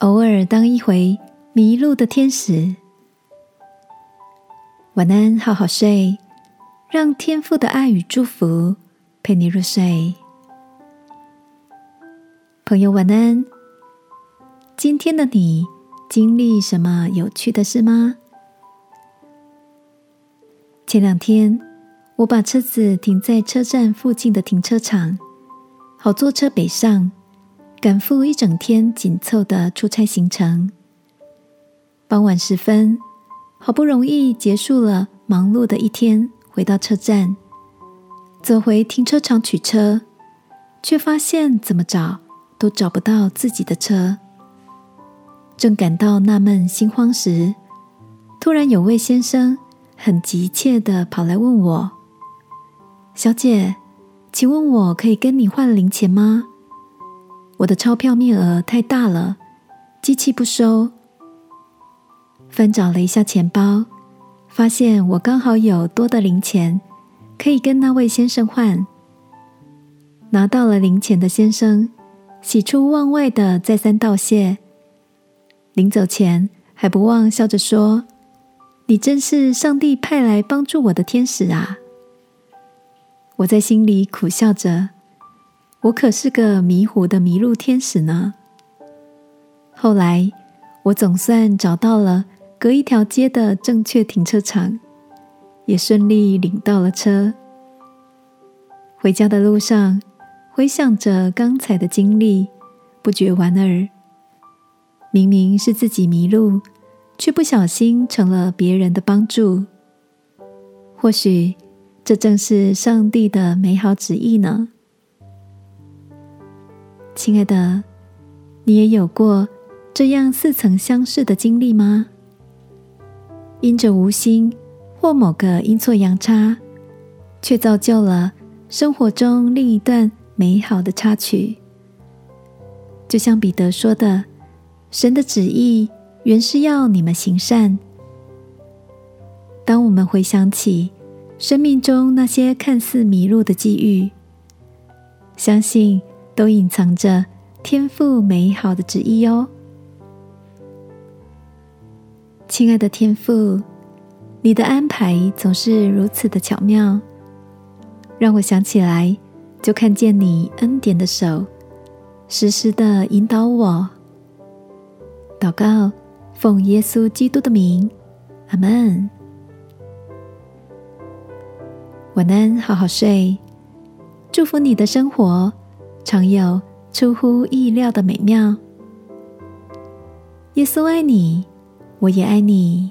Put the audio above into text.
偶尔当一回迷路的天使。晚安，好好睡，让天父的爱与祝福陪你入睡。朋友，晚安。今天的你经历什么有趣的事吗？前两天，我把车子停在车站附近的停车场，好坐车北上，赶赴一整天紧凑的出差行程。傍晚时分。好不容易结束了忙碌的一天，回到车站，走回停车场取车，却发现怎么找都找不到自己的车。正感到纳闷心慌时，突然有位先生很急切的跑来问我：“小姐，请问我可以跟你换零钱吗？我的钞票面额太大了，机器不收。”翻找了一下钱包，发现我刚好有多的零钱，可以跟那位先生换。拿到了零钱的先生，喜出望外的再三道谢。临走前还不忘笑着说：“你真是上帝派来帮助我的天使啊！”我在心里苦笑着，我可是个迷糊的迷路天使呢。后来我总算找到了。隔一条街的正确停车场，也顺利领到了车。回家的路上，回想着刚才的经历，不觉莞尔。明明是自己迷路，却不小心成了别人的帮助。或许这正是上帝的美好旨意呢。亲爱的，你也有过这样似曾相识的经历吗？因着无心或某个阴错阳差，却造就了生活中另一段美好的插曲。就像彼得说的：“神的旨意原是要你们行善。”当我们回想起生命中那些看似迷路的际遇，相信都隐藏着天赋美好的旨意哦。亲爱的天赋，你的安排总是如此的巧妙，让我想起来就看见你恩典的手，时时的引导我。祷告，奉耶稣基督的名，阿门。晚安，好好睡。祝福你的生活常有出乎意料的美妙。耶稣爱你。我也爱你。